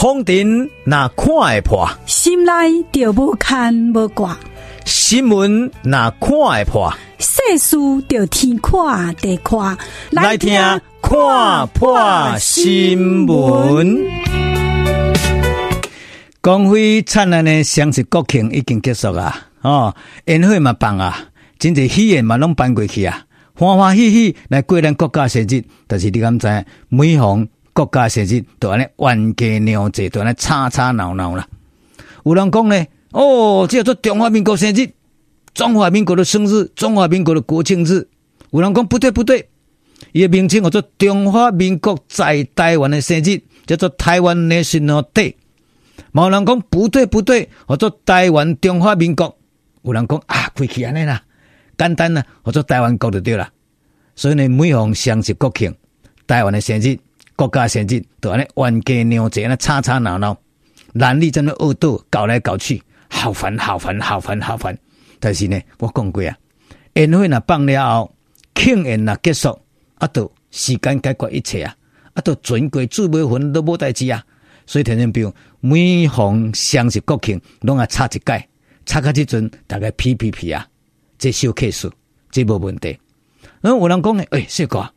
风尘那看会破，心内就无牵无挂；新闻那看会破，世事就天看地看。来听看破新闻。光辉灿烂的双十国庆已经结束啊！哦，宴会嘛办啊，真侪喜宴嘛拢办过去啊，欢欢喜喜来过咱国家生日。但是你敢知，每逢国家生日都安尼冤家娘济，都安尼吵吵闹闹啦。有人讲呢，哦，这叫做中华民国生日，中华民国的生日，中华民国的国庆日。有人讲不对不对，伊的名称叫做中华民国在台湾的生日，叫做台湾 National Day。某人讲不对不对，叫做台湾中华民国。有人讲啊，过去安尼啦，简单啦，叫做台湾国就对啦。所以呢，每逢双十国庆，台湾的生日。国家生日都安尼冤家娘济，安尼吵吵闹闹，男女在那恶斗，搞来搞去，好烦好烦好烦好烦。但是呢，我讲过啊，宴会若放了后，庆宴若结束，啊，都时间解决一切啊，啊，都船过煮未分都无代志啊。所以听众朋友，每逢双十国庆，拢爱插一解，插到即阵大概皮皮皮啊，这小 case，这无问题。然后有人讲呢，诶、欸，小哥，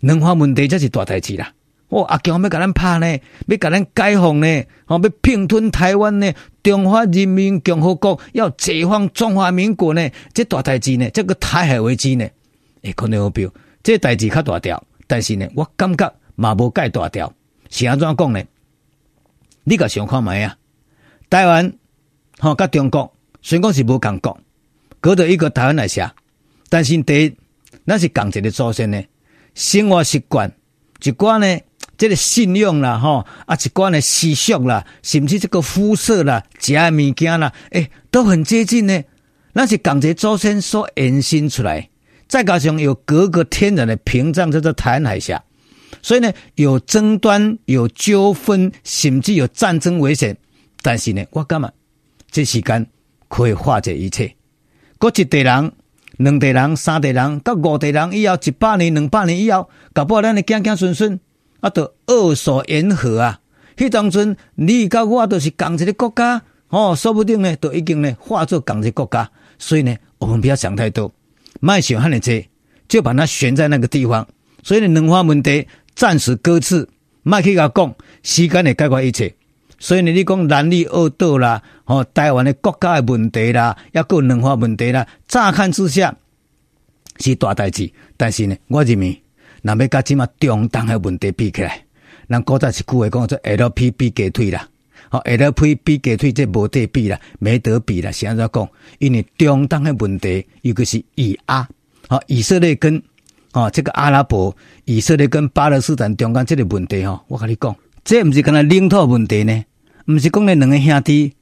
两岸问题才是大代志啦。哦，阿强要甲咱拍呢，要甲咱解放呢，哦，要并吞台湾呢，中华人民共和国要解放中华民国呢，这大代志呢，这个台海危机呢，诶，可能有标，这代志较大条，但是呢，我感觉嘛无介大条，是安怎讲呢？你甲想看觅啊？台湾，吼，甲中国虽讲是无共国，隔着一个台湾来写，但是第一，那是共一个祖先呢，生活习惯，一寡呢。这个信用啦，吼啊，一关的习俗啦，甚至这个肤色啦，食的物件啦，诶、都很接近呢。那是港籍祖先所延伸出来，再加上有隔个天然的屏障，叫做台湾海峡，所以呢，有争端、有纠纷，甚至有战争危险。但是呢，我感觉这时间可以化解一切。过一代人、两代人、三代人，到五代人以后，一百年、两百年以后，搞不好咱的子子孙孙。啊，都二所言和啊！迄当阵你甲我都是共一个国家，哦，说不定呢，都已经呢化作共一个国家。所以呢，我们不要想太多，卖想汉的这，就把它悬在那个地方。所以呢，两化问题暂时搁置，卖去甲讲，时间会解决一切。所以呢，你讲男女恶斗啦，哦，台湾的国家的问题啦，抑个两化问题啦，乍看之下是大代志，但是呢，我认为。那要甲即马中东的问题比起来，咱古早一句话讲做 LP 比鸡腿啦，好 LP 比鸡腿这无得比啦，没得比啦。现在讲，因为中东的问题，尤其是以阿，好以色列跟哦这个阿拉伯，以色列跟巴勒斯坦中间这个问题吼，我跟你讲，这毋是干那领土问题呢，毋是讲那两个兄弟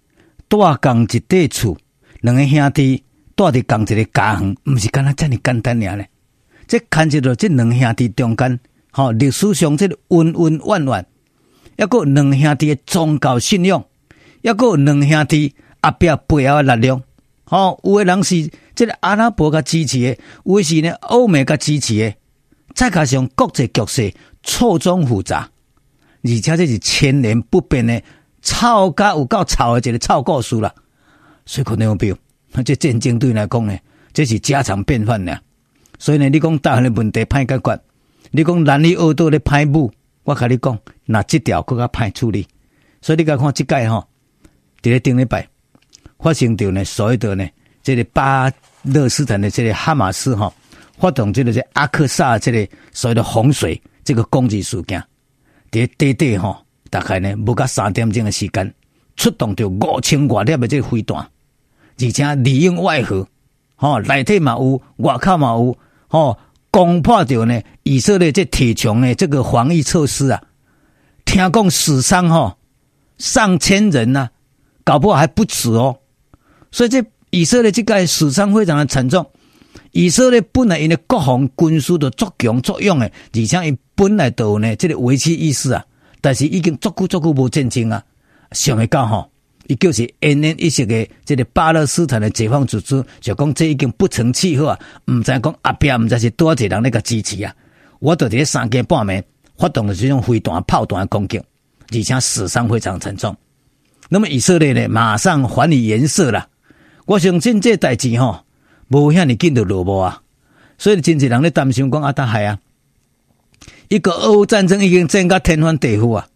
住共一块厝，两个兄弟住伫共一个家园，毋是干那这么简单尔呢。这牵涉到这两兄弟中间，吼历史上这个恩恩怨怨，一个两兄弟的宗教信仰，一个两兄弟后壁背后的力量，吼有的人是这个阿拉伯甲支持的，有的是呢欧美甲支持的，再加上国际局势错综复杂，而且这是千年不变的吵甲有够吵的一个吵故事啦，所以可能有标，那这战争对来讲呢，这是家常便饭呢。所以呢，你讲台湾的问题歹解决，你讲男女恶斗的歹母，我甲你讲，那这条更加歹处理。所以你甲看即届吼，伫咧顶礼拜发生着呢，所谓的呢，这个巴勒斯坦的这个哈马斯吼发动这个这阿克萨这个所谓的洪水这个攻击事件，伫短短吼，大概呢无甲三点钟的时间，出动着五千多粒的这个飞弹，而且里应外合，吼内底嘛有，外口嘛有。哦，攻破掉呢！以色列这铁穹呢，这个防疫措施啊，听讲死伤哈上千人呐、啊，搞不好还不止哦。所以这以色列这个死伤非常的沉重。以色列本来因为国防军事的作强作用的，而且伊本来都有呢这个危机意识啊，但是已经足久足久无战争啊，想会到吼。伊就是奄奄一息的这个巴勒斯坦的解放组织，就讲这已经不成气候啊！毋知讲后壁毋知是多少人那个支持啊！我到底三更半暝发动了这种飞弹、炮弹攻击，而且死伤非常沉重。那么以色列呢，马上还以颜色了。我相信这代志吼，无遐尼紧就落幕啊。所以真济人咧担心讲阿达海啊，一个俄乌战争已经战到天翻地覆啊。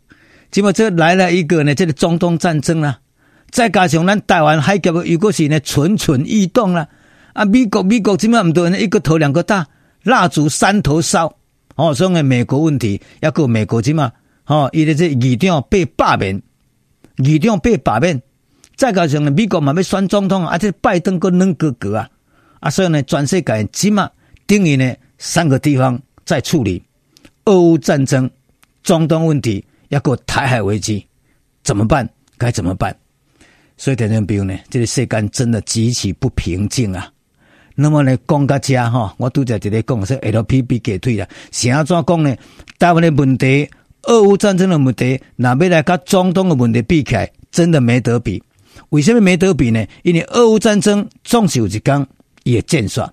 结果这来了一个呢，这个中东战争啊，再加上咱台湾海峡又果是呢蠢蠢欲动了啊。美国美国怎么唔多呢？一个头两个大，蜡烛三头烧哦。所以美国问题，要个美国怎么哦？伊咧这议长被罢免，议长被罢免，再加上呢美国嘛要选总统啊，这拜登个冷哥哥啊啊，所以呢全世界怎嘛？等于呢，三个地方在处理俄乌战争、中东问题，要过台海危机，怎么办？该怎么办？所以听众朋友呢，这个世间真的极其不平静啊。那么呢，讲到这哈，我都在这里讲说 LPP 给退了，想要怎讲呢？台湾的问题、俄乌战争的问题，那未来跟中东的问题比起来，真的没得比。为什么没得比呢？因为俄乌战争总是有一天也见爽。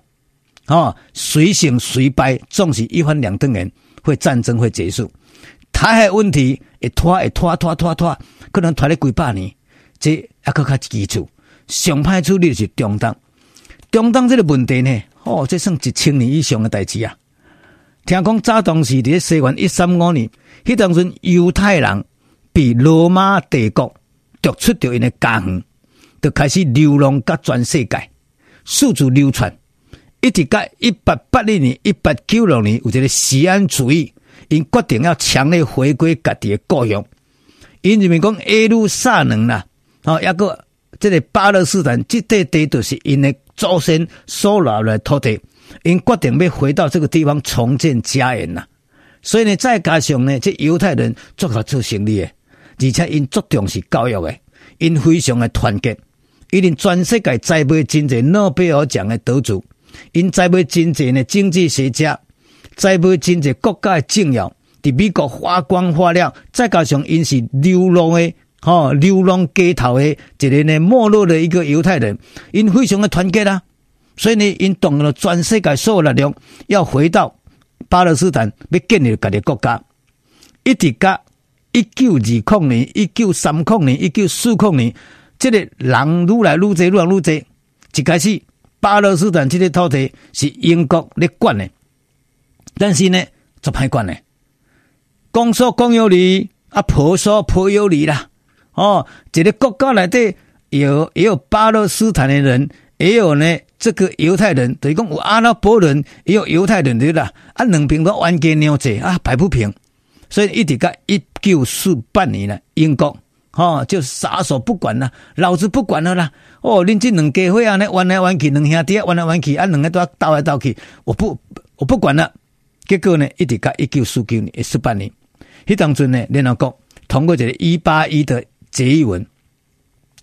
哦，随胜随败，总是一翻两瞪眼，会战争会结束。台海问题会拖会拖拖拖拖，可能拖了几百年，这还阁较基础。上歹处理是中东，中东这个问题呢，哦，这算一千年以上的代志啊。听讲早当时伫咧西元一三五年，迄当阵犹太人被罗马帝国夺出着因的家园，就开始流浪到全世界，四处流传。一直到一八八零年、一八九六年，有一个西安主义，因决定要强烈回归家己的故乡。因认为讲耶路撒冷啦，哦，一个这个巴勒斯坦这块地都是因的祖先所留来土地，因决定要回到这个地方重建家园呐。所以呢，再加上呢，这犹太人做好做生意的，而且因注重是教育的，因非常的团结，因全世界栽培真济诺贝尔奖的得主。因栽培真济呢经济学家，栽培真济国家的政要，伫美国发光发亮，再加上因是流浪的，吼流浪街头的一个呢没落的一个犹太人，因非常的团结啦，所以呢，因动了全世界所有力量，要回到巴勒斯坦，要建立家己的国家。一直到一九二零年、一九三零年、一九四零年，这个人愈来愈多，愈来愈多，一开始。巴勒斯坦这个土地是英国来管的，但是呢，怎么管呢？公说公有理，啊婆说婆有理啦。哦，这个国家内底有也有巴勒斯坦的人，也有呢这个犹太人，等于讲有阿拉伯人，也有犹太人对啦。啊，两边都冤家娘债啊，摆不平，所以一直到一九四八年了，英国。哦，就撒手不管了，老子不管了啦！哦，恁这两家伙啊，呢玩来玩去，两兄弟玩来玩去，啊，两个都要斗来斗去，我不，我不管了。结果呢，一直到一九四九年、一四八年，迄当阵呢，联合国通过这个一八一的决议文，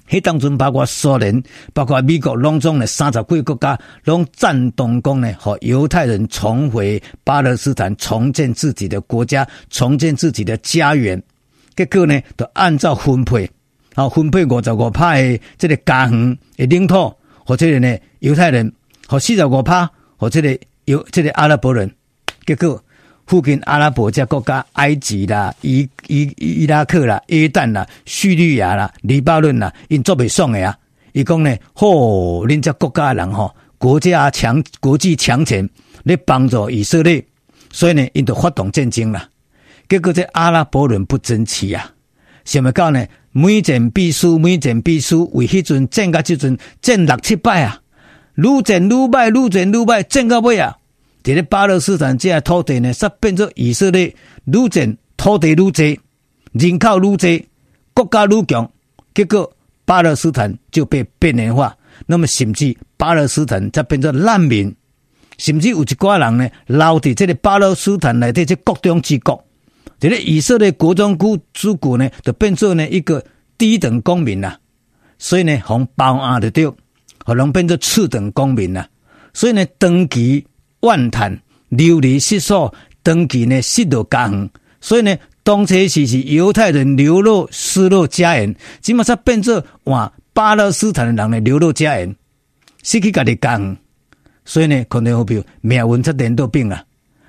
迄当阵包括苏联、包括美国，拢总呢三十几个国家拢赞同讲呢，和犹太人重回巴勒斯坦，重建自己的国家，重建自己的家园。结果呢，就按照分配，啊，分配五十五派的这个家园的领土，或者呢犹太人，和四十五趴，或者呢犹这个阿拉伯人。结果附近阿拉伯这国家，埃及啦、伊伊伊拉克啦、约旦啦、叙利亚啦、黎巴嫩啦，因做袂爽的啊！伊讲呢，吼，恁这国家的人吼，国家强，国际强权，咧帮助以色列，所以呢，因就发动战争啦。结果这阿拉伯人不争气啊，想要讲呢？每战必输，每战必输。为迄阵战到即阵战六七败啊，愈战愈败，愈战愈败，战到尾啊！这个巴勒斯坦这土地呢，煞变做以色列愈战土地愈济，人口愈多，国家愈强。结果巴勒斯坦就被边缘化，那么甚至巴勒斯坦则变做难民，甚至有一寡人呢，留伫这个巴勒斯坦内底这国中之国。这个以色列国中之主国呢，就变做呢一个低等公民呐，所以呢，从包压的掉，可能变做次等公民呐，所以呢，长期怨叹流离失所，长期呢失落家园，所以呢，当初时是犹太人流落失落家园，基本上变做哇巴勒斯坦的人呢流落家园，失去家己家园，所以呢，可能会比命运出颠倒病了，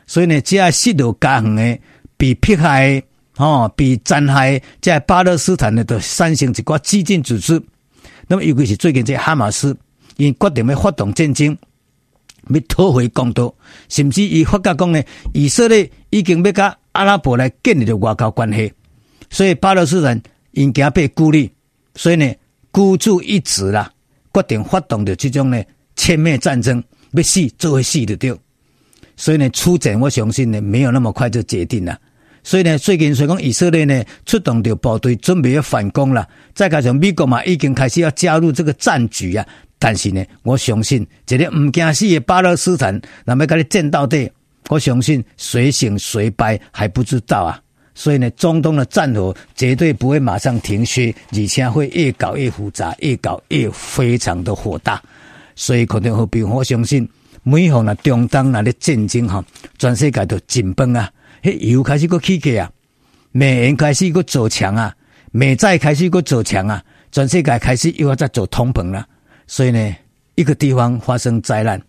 所以呢，这失落家园的。被迫害哦，比残害在巴勒斯坦的都产生一个激进组织。那么尤其是最近这哈马斯，因决定要发动战争，要讨回公道，甚至伊发觉讲呢，以色列已经要甲阿拉伯来建立着外交关系，所以巴勒斯坦应该被孤立，所以呢孤注一掷啦，决定发动的这种呢歼灭战争，要死就会死的掉。所以呢，出战我相信呢没有那么快就决定了。所以呢，最近虽讲以色列呢出动着部队准备要反攻了，再加上美国嘛已经开始要加入这个战局啊。但是呢，我相信这个唔惊死的巴勒斯坦，那么跟你战到底，我相信谁胜谁败还不知道啊。所以呢，中东的战火绝对不会马上停歇，而且会越搞越复杂，越搞越非常的火大。所以可能和平，我相信每逢啊中东那的战争哈，全世界都紧绷啊。又开始个起价啊，美元开始个走强啊，美债开始个走强啊，全世界开始又要再走通膨了。所以呢，一个地方发生灾难，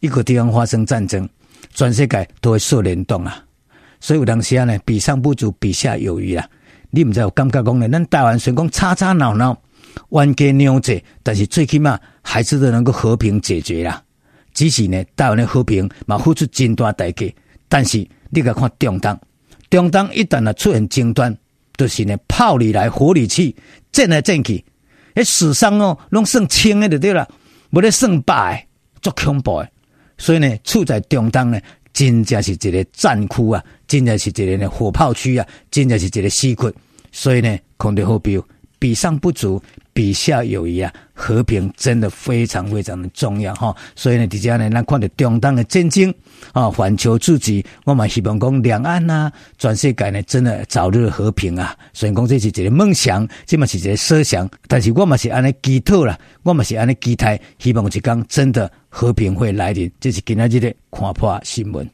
一个地方发生战争，全世界都会受联动啊。所以有当时啊呢，比上不足，比下有余啊。你唔知有感觉讲呢？咱台湾虽然讲吵吵闹闹，冤家扭者，但是最起码还是都能够和平解决啦。只是呢，台湾的和平嘛付出真大代价，但是。你甲看中东，中东一旦啊出现争端，就是呢炮里来火里去，战来战去，诶，死伤哦，拢算轻的就对了，无咧算百，足恐怖诶。所以呢，处在中东呢，真正是一个战区啊，真正是一个呢火炮区啊，真正是一个死区。所以呢，空中好比比上不足。比下有余啊，和平真的非常非常的重要哈。所以呢，底下呢，咱看到中东的战争啊，环球自己，我们希望讲两岸呐，全世界呢，真的早日和平啊。虽然讲这是一个梦想，这么是一个设想，但是我们是安尼祈祷啦，我们是安尼期待，希望一天真的和平会来临。这是今仔日的看破新闻。